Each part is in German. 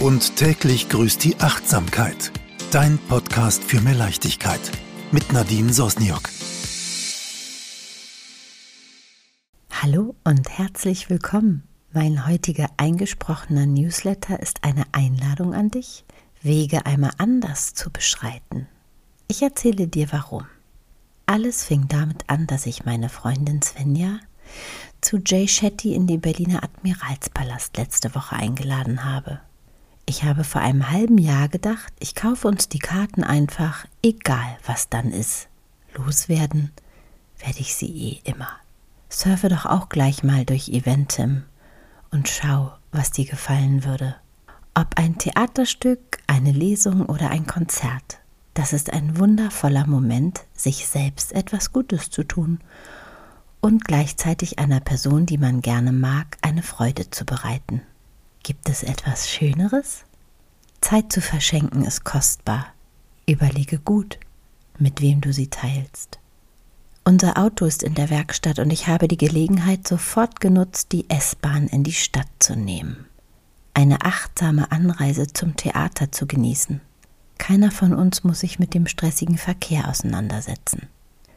Und täglich grüßt die Achtsamkeit. Dein Podcast für mehr Leichtigkeit. Mit Nadine Sosniok. Hallo und herzlich willkommen. Mein heutiger eingesprochener Newsletter ist eine Einladung an dich, Wege einmal anders zu beschreiten. Ich erzähle dir warum. Alles fing damit an, dass ich meine Freundin Svenja zu Jay Shetty in den Berliner Admiralspalast letzte Woche eingeladen habe. Ich habe vor einem halben Jahr gedacht, ich kaufe uns die Karten einfach, egal was dann ist. Loswerden werde ich sie eh immer. Surfe doch auch gleich mal durch Eventim und schau, was dir gefallen würde. Ob ein Theaterstück, eine Lesung oder ein Konzert. Das ist ein wundervoller Moment, sich selbst etwas Gutes zu tun und gleichzeitig einer Person, die man gerne mag, eine Freude zu bereiten. Gibt es etwas Schöneres? Zeit zu verschenken ist kostbar. Überlege gut, mit wem du sie teilst. Unser Auto ist in der Werkstatt und ich habe die Gelegenheit sofort genutzt, die S-Bahn in die Stadt zu nehmen. Eine achtsame Anreise zum Theater zu genießen. Keiner von uns muss sich mit dem stressigen Verkehr auseinandersetzen.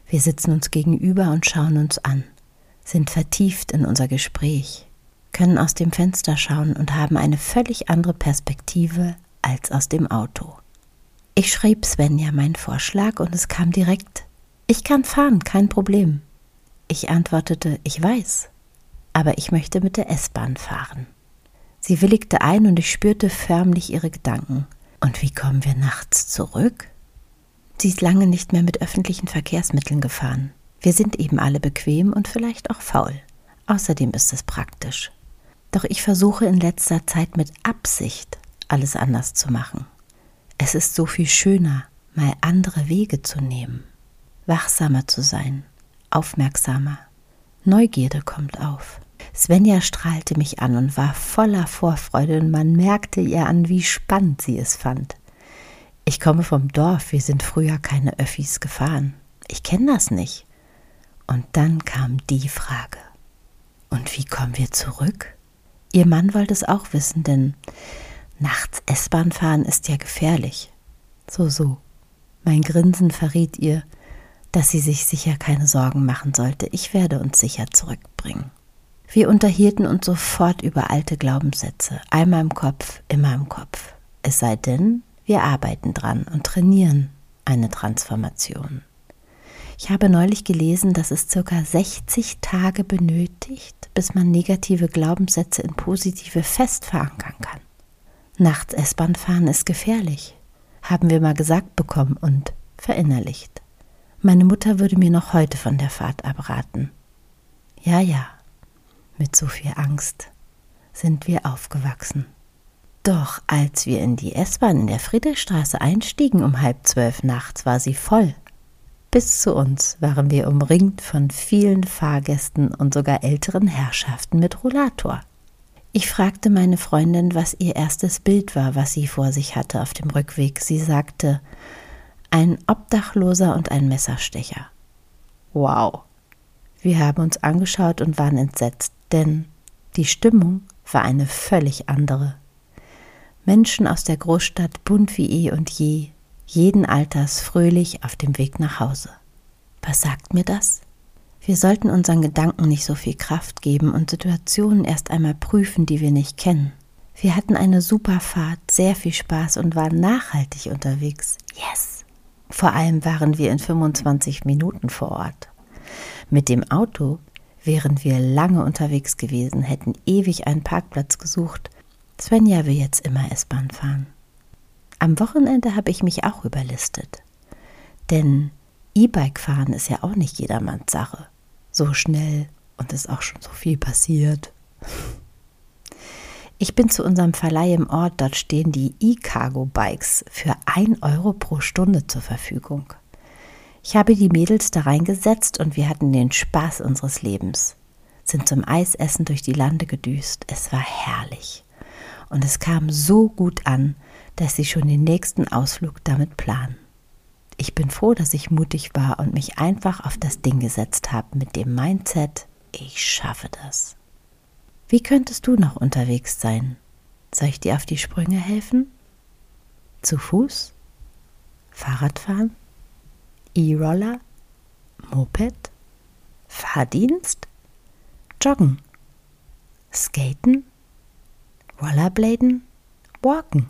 Wir sitzen uns gegenüber und schauen uns an, sind vertieft in unser Gespräch, können aus dem Fenster schauen und haben eine völlig andere Perspektive als aus dem Auto. Ich schrieb Svenja meinen Vorschlag und es kam direkt, ich kann fahren, kein Problem. Ich antwortete, ich weiß, aber ich möchte mit der S-Bahn fahren. Sie willigte ein und ich spürte förmlich ihre Gedanken. Und wie kommen wir nachts zurück? Sie ist lange nicht mehr mit öffentlichen Verkehrsmitteln gefahren. Wir sind eben alle bequem und vielleicht auch faul. Außerdem ist es praktisch. Doch ich versuche in letzter Zeit mit Absicht alles anders zu machen. Es ist so viel schöner, mal andere Wege zu nehmen, wachsamer zu sein, aufmerksamer. Neugierde kommt auf. Svenja strahlte mich an und war voller Vorfreude und man merkte ihr an, wie spannend sie es fand. Ich komme vom Dorf, wir sind früher keine Öffis gefahren. Ich kenne das nicht. Und dann kam die Frage. Und wie kommen wir zurück? Ihr Mann wollte es auch wissen, denn nachts S-Bahn fahren ist ja gefährlich. So, so. Mein Grinsen verriet ihr, dass sie sich sicher keine Sorgen machen sollte. Ich werde uns sicher zurückbringen. Wir unterhielten uns sofort über alte Glaubenssätze, einmal im Kopf, immer im Kopf. Es sei denn, wir arbeiten dran und trainieren eine Transformation. Ich habe neulich gelesen, dass es circa 60 Tage benötigt, bis man negative Glaubenssätze in positive fest verankern kann. Nachts S-Bahn fahren ist gefährlich, haben wir mal gesagt bekommen und verinnerlicht. Meine Mutter würde mir noch heute von der Fahrt abraten. Ja, ja, mit so viel Angst sind wir aufgewachsen. Doch als wir in die S-Bahn in der Friedrichstraße einstiegen um halb zwölf nachts, war sie voll. Bis zu uns waren wir umringt von vielen Fahrgästen und sogar älteren Herrschaften mit Rollator. Ich fragte meine Freundin, was ihr erstes Bild war, was sie vor sich hatte auf dem Rückweg. Sie sagte, ein Obdachloser und ein Messerstecher. Wow. Wir haben uns angeschaut und waren entsetzt, denn die Stimmung war eine völlig andere. Menschen aus der Großstadt bunt wie eh und je, jeden Alters fröhlich auf dem Weg nach Hause. Was sagt mir das? Wir sollten unseren Gedanken nicht so viel Kraft geben und Situationen erst einmal prüfen, die wir nicht kennen. Wir hatten eine super Fahrt, sehr viel Spaß und waren nachhaltig unterwegs. Yes! Vor allem waren wir in 25 Minuten vor Ort. Mit dem Auto wären wir lange unterwegs gewesen, hätten ewig einen Parkplatz gesucht. Svenja will jetzt immer S-Bahn fahren. Am Wochenende habe ich mich auch überlistet. Denn E-Bike fahren ist ja auch nicht jedermanns Sache. So schnell und ist auch schon so viel passiert. Ich bin zu unserem Verleih im Ort, dort stehen die E-Cargo-Bikes für 1 Euro pro Stunde zur Verfügung. Ich habe die Mädels da reingesetzt und wir hatten den Spaß unseres Lebens, sind zum Eisessen durch die Lande gedüst. Es war herrlich. Und es kam so gut an, dass sie schon den nächsten Ausflug damit planen. Ich bin froh, dass ich mutig war und mich einfach auf das Ding gesetzt habe mit dem Mindset, ich schaffe das. Wie könntest du noch unterwegs sein? Soll ich dir auf die Sprünge helfen? Zu Fuß? Fahrradfahren? E-Roller? Moped? Fahrdienst? Joggen? Skaten? Rollerbladen? Walken?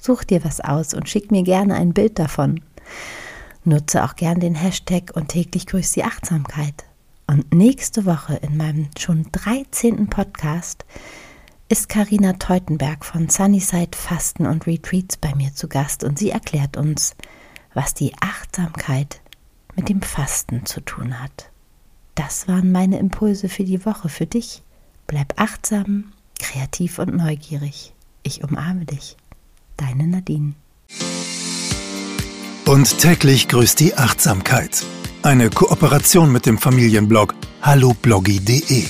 Such dir was aus und schick mir gerne ein Bild davon. Nutze auch gern den Hashtag und täglich grüßt die Achtsamkeit. Und nächste Woche in meinem schon 13. Podcast ist Karina Teutenberg von Sunnyside Fasten und Retreats bei mir zu Gast und sie erklärt uns, was die Achtsamkeit mit dem Fasten zu tun hat. Das waren meine Impulse für die Woche für dich. Bleib achtsam, kreativ und neugierig. Ich umarme dich. Deine Nadine. Und täglich grüßt die Achtsamkeit. Eine Kooperation mit dem Familienblog hallobloggy.de.